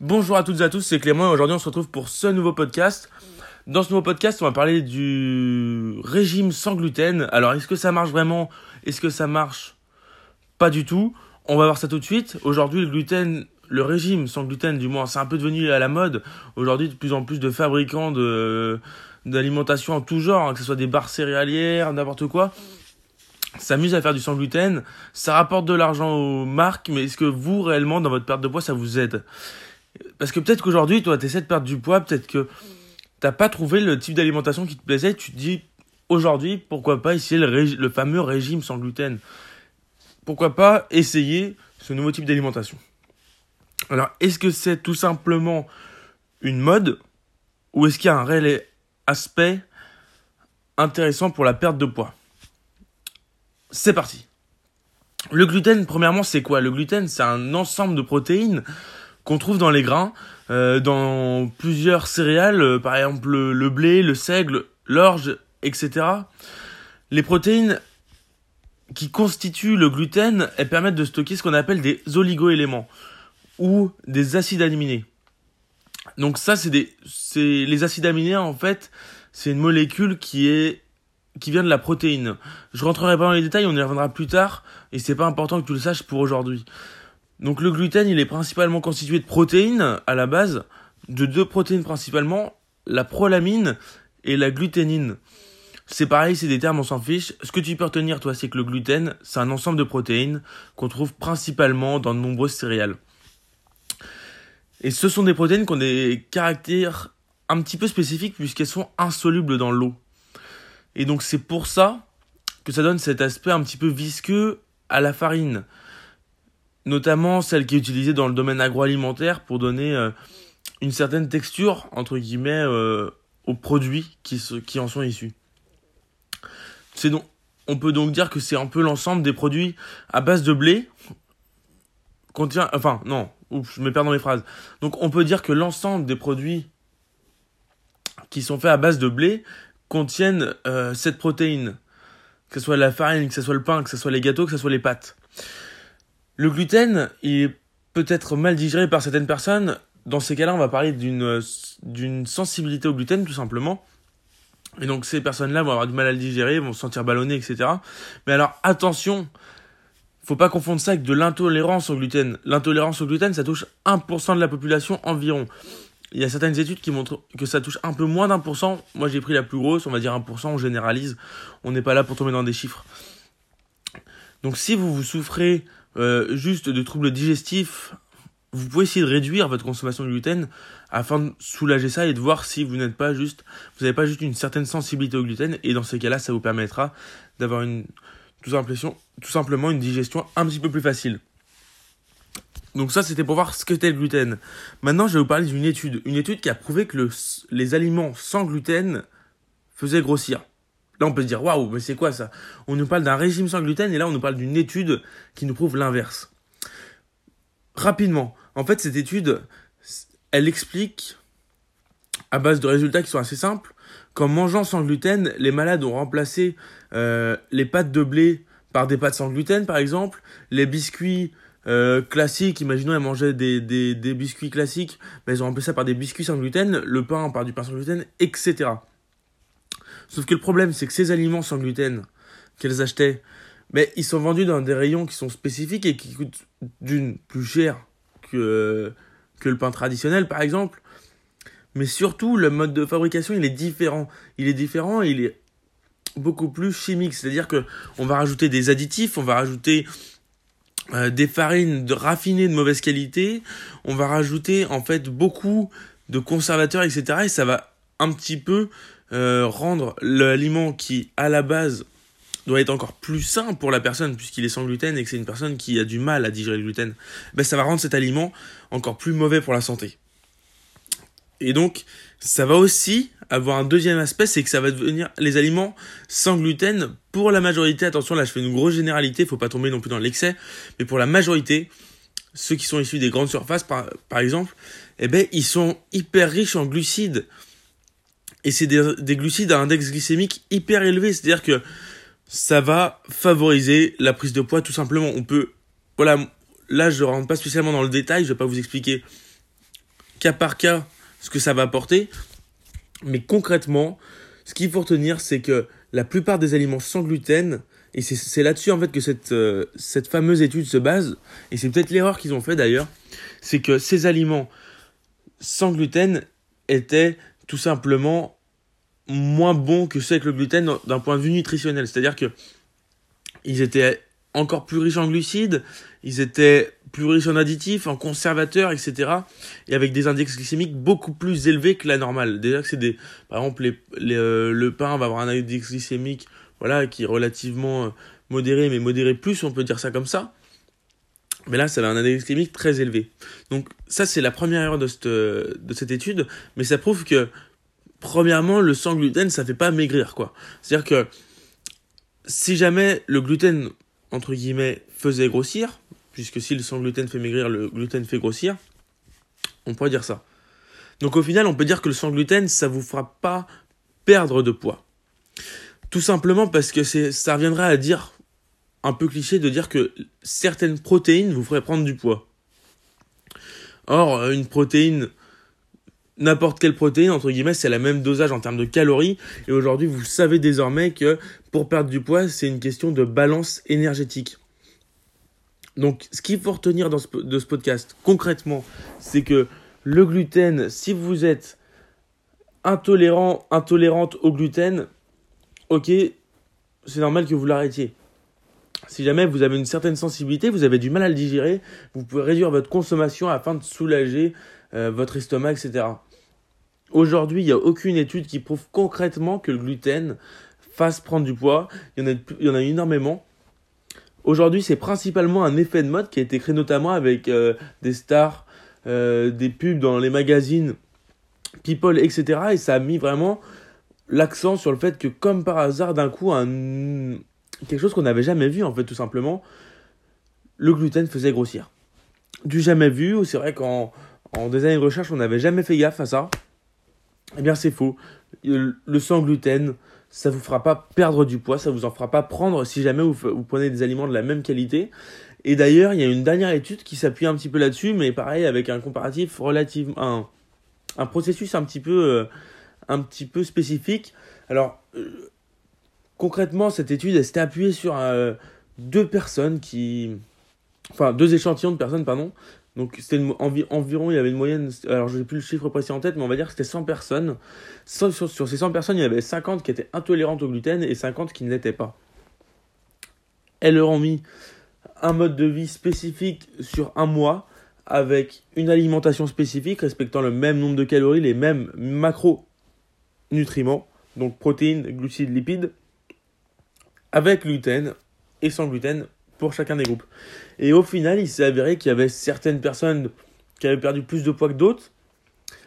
Bonjour à toutes et à tous, c'est Clément et aujourd'hui on se retrouve pour ce nouveau podcast. Dans ce nouveau podcast, on va parler du régime sans gluten. Alors, est-ce que ça marche vraiment? Est-ce que ça marche Pas du tout? On va voir ça tout de suite. Aujourd'hui, le gluten, le régime sans gluten, du moins, c'est un peu devenu à la mode. Aujourd'hui, de plus en plus de fabricants de d'alimentation en tout genre, hein, que ce soit des barres céréalières, n'importe quoi, s'amusent à faire du sans gluten. Ça rapporte de l'argent aux marques, mais est-ce que vous, réellement, dans votre perte de poids, ça vous aide? Parce que peut-être qu'aujourd'hui, toi, tu essaies de perdre du poids, peut-être que t'as pas trouvé le type d'alimentation qui te plaisait, tu te dis, aujourd'hui, pourquoi pas essayer le, le fameux régime sans gluten? Pourquoi pas essayer ce nouveau type d'alimentation? Alors, est-ce que c'est tout simplement une mode ou est-ce qu'il y a un réel aspect intéressant pour la perte de poids? C'est parti. Le gluten, premièrement, c'est quoi? Le gluten, c'est un ensemble de protéines qu'on trouve dans les grains, euh, dans plusieurs céréales, euh, par exemple le, blé, le seigle, l'orge, etc. Les protéines qui constituent le gluten, elles permettent de stocker ce qu'on appelle des oligoéléments ou des acides aminés. Donc ça, c'est des, c'est les acides aminés en fait, c'est une molécule qui est qui vient de la protéine. Je rentrerai pas dans les détails, on y reviendra plus tard, et c'est pas important que tu le saches pour aujourd'hui. Donc le gluten, il est principalement constitué de protéines à la base, de deux protéines principalement, la prolamine et la gluténine. C'est pareil, c'est des termes, on s'en fiche. Ce que tu peux retenir, toi, c'est que le gluten, c'est un ensemble de protéines qu'on trouve principalement dans de nombreuses céréales. Et ce sont des protéines qui ont des caractères un petit peu spécifiques puisqu'elles sont insolubles dans l'eau. Et donc c'est pour ça que ça donne cet aspect un petit peu visqueux à la farine notamment celle qui est utilisée dans le domaine agroalimentaire pour donner euh, une certaine texture, entre guillemets, euh, aux produits qui, en sont issus. On peut donc dire que c'est un peu l'ensemble des produits à base de blé contient, enfin non, je me perds dans mes phrases. Donc on peut dire que l'ensemble des produits qui sont faits à base de blé contiennent euh, cette protéine, que ce soit la farine, que ce soit le pain, que ce soit les gâteaux, que ce soit les pâtes. Le gluten est peut-être mal digéré par certaines personnes. Dans ces cas-là, on va parler d'une, d'une sensibilité au gluten, tout simplement. Et donc, ces personnes-là vont avoir du mal à le digérer, vont se sentir ballonnés, etc. Mais alors, attention, faut pas confondre ça avec de l'intolérance au gluten. L'intolérance au gluten, ça touche 1% de la population environ. Il y a certaines études qui montrent que ça touche un peu moins d'un pour. Moi, j'ai pris la plus grosse, on va dire 1%, on généralise. On n'est pas là pour tomber dans des chiffres. Donc, si vous vous souffrez euh, juste de troubles digestifs, vous pouvez essayer de réduire votre consommation de gluten afin de soulager ça et de voir si vous n'êtes pas juste, vous n'avez pas juste une certaine sensibilité au gluten et dans ces cas-là, ça vous permettra d'avoir une, tout, tout simplement une digestion un petit peu plus facile. Donc ça, c'était pour voir ce que c'était le gluten. Maintenant, je vais vous parler d'une étude. Une étude qui a prouvé que le, les aliments sans gluten faisaient grossir. Là, on peut se dire, waouh, mais c'est quoi ça? On nous parle d'un régime sans gluten et là, on nous parle d'une étude qui nous prouve l'inverse. Rapidement, en fait, cette étude, elle explique, à base de résultats qui sont assez simples, qu'en mangeant sans gluten, les malades ont remplacé euh, les pâtes de blé par des pâtes sans gluten, par exemple, les biscuits euh, classiques, imaginons elles mangeaient des, biscuits classiques, mais elles ont remplacé ça par des biscuits sans gluten, le pain par du pain sans gluten, etc. Sauf que le problème, c'est que ces aliments sans gluten qu'elles achetaient, mais ils sont vendus dans des rayons qui sont spécifiques et qui coûtent d'une plus cher que, que le pain traditionnel, par exemple. Mais surtout, le mode de fabrication, il est différent. Il est différent et il est beaucoup plus chimique. C'est-à-dire que on va rajouter des additifs, on va rajouter euh, des farines raffinées de mauvaise qualité, on va rajouter en fait beaucoup de conservateurs, etc. Et ça va un petit peu euh, rendre l'aliment qui, à la base, doit être encore plus sain pour la personne puisqu'il est sans gluten et que c'est une personne qui a du mal à digérer le gluten, ben ça va rendre cet aliment encore plus mauvais pour la santé. Et donc, ça va aussi avoir un deuxième aspect, c'est que ça va devenir les aliments sans gluten pour la majorité. Attention, là je fais une grosse généralité, faut pas tomber non plus dans l'excès, mais pour la majorité, ceux qui sont issus des grandes surfaces par, par exemple, eh ben ils sont hyper riches en glucides et c'est des, glucides à index glycémique hyper élevé, c'est-à-dire que ça va favoriser la prise de poids tout simplement. On peut, voilà, là je rentre pas spécialement dans le détail, je vais pas vous expliquer cas par cas ce que ça va apporter. Mais concrètement, ce qu'il faut retenir, c'est que la plupart des aliments sans gluten, et c'est là-dessus en fait que cette, euh, cette fameuse étude se base, et c'est peut-être l'erreur qu'ils ont fait d'ailleurs, c'est que ces aliments sans gluten étaient tout simplement moins bons que ceux avec le gluten d'un point de vue nutritionnel. C'est-à-dire que ils étaient encore plus riches en glucides, ils étaient plus riches en additifs, en conservateurs, etc. Et avec des index glycémiques beaucoup plus élevés que la normale. Déjà que c'est des, par exemple, euh, le pain va avoir un index glycémique, voilà, qui est relativement euh, modéré, mais modéré plus, on peut dire ça comme ça. Mais là, ça a un index glycémique très élevé. Donc ça, c'est la première erreur de cette, de cette étude, mais ça prouve que, premièrement, le sans gluten, ça fait pas maigrir, quoi. C'est-à-dire que si jamais le gluten, entre guillemets, faisait grossir, puisque si le sans gluten fait maigrir, le gluten fait grossir. On pourrait dire ça. Donc au final, on peut dire que le sans gluten, ça vous fera pas perdre de poids. Tout simplement parce que ça reviendra à dire, un peu cliché, de dire que certaines protéines vous feraient prendre du poids. Or, une protéine, n'importe quelle protéine, entre guillemets, c'est la même dosage en termes de calories. Et aujourd'hui, vous savez désormais que pour perdre du poids, c'est une question de balance énergétique. Donc, ce qu'il faut retenir dans ce, de ce podcast, concrètement, c'est que le gluten, si vous êtes intolérant, intolérante au gluten, ok, c'est normal que vous l'arrêtiez. Si jamais vous avez une certaine sensibilité, vous avez du mal à le digérer, vous pouvez réduire votre consommation afin de soulager euh, votre estomac, etc. Aujourd'hui, il n'y a aucune étude qui prouve concrètement que le gluten fasse prendre du poids. Il y en a, il y en a énormément. Aujourd'hui, c'est principalement un effet de mode qui a été créé notamment avec euh, des stars, euh, des pubs dans les magazines People, etc. Et ça a mis vraiment l'accent sur le fait que, comme par hasard, d'un coup, un... quelque chose qu'on n'avait jamais vu, en fait, tout simplement, le gluten faisait grossir. Du jamais vu, c'est vrai qu'en en des années de recherche, on n'avait jamais fait gaffe à ça. Eh bien, c'est faux. Le sans gluten, ça vous fera pas perdre du poids, ça vous en fera pas prendre si jamais vous, vous prenez des aliments de la même qualité. Et d'ailleurs, il y a une dernière étude qui s'appuie un petit peu là-dessus, mais pareil avec un comparatif relativement un, un processus un petit peu euh, un petit peu spécifique. Alors euh, concrètement, cette étude elle s'était appuyée sur euh, deux personnes qui enfin deux échantillons de personnes pardon donc c'était environ, il y avait une moyenne, alors je n'ai plus le chiffre précis en tête, mais on va dire que c'était 100 personnes. Sur, ces 100 personnes, il y avait 50 qui étaient intolérantes au gluten et 50 qui ne l'étaient pas. Elles leur ont mis un mode de vie spécifique sur un mois avec une alimentation spécifique respectant le même nombre de calories, les mêmes macronutriments, donc protéines, glucides, lipides, avec gluten et sans gluten pour chacun des groupes. Et au final, il s'est avéré qu'il y avait certaines personnes qui avaient perdu plus de poids que d'autres,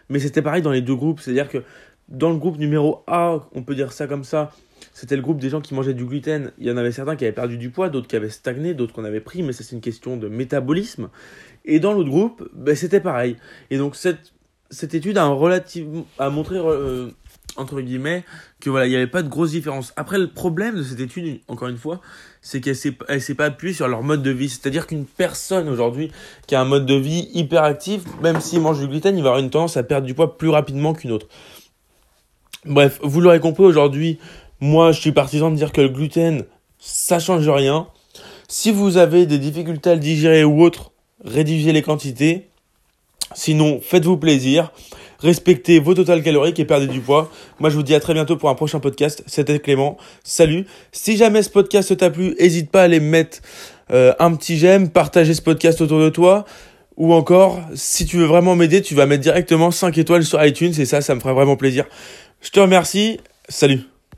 mais c'était pareil dans les deux groupes. C'est-à-dire que dans le groupe numéro A, on peut dire ça comme ça, c'était le groupe des gens qui mangeaient du gluten. Il y en avait certains qui avaient perdu du poids, d'autres qui avaient stagné, d'autres qu'on avait pris, mais ça c'est une question de métabolisme. Et dans l'autre groupe, ben, c'était pareil. Et donc cette, cette étude a, montré euh, entre guillemets, que voilà, il n'y avait pas de grosse différence. Après, le problème de cette étude, encore une fois, c'est qu'elle s'est, s'est pas appuyée sur leur mode de vie. C'est-à-dire qu'une personne aujourd'hui qui a un mode de vie hyper actif, même s'il mange du gluten, il va avoir une tendance à perdre du poids plus rapidement qu'une autre. Bref, vous l'aurez compris aujourd'hui, moi je suis partisan de dire que le gluten, ça change rien. Si vous avez des difficultés à le digérer ou autre, réduisez les quantités. Sinon, faites-vous plaisir respectez vos totales caloriques et perdez du poids. Moi, je vous dis à très bientôt pour un prochain podcast. C'était Clément. Salut. Si jamais ce podcast t'a plu, n'hésite pas à aller mettre euh, un petit j'aime, partager ce podcast autour de toi. Ou encore, si tu veux vraiment m'aider, tu vas mettre directement 5 étoiles sur iTunes et ça, ça me ferait vraiment plaisir. Je te remercie. Salut.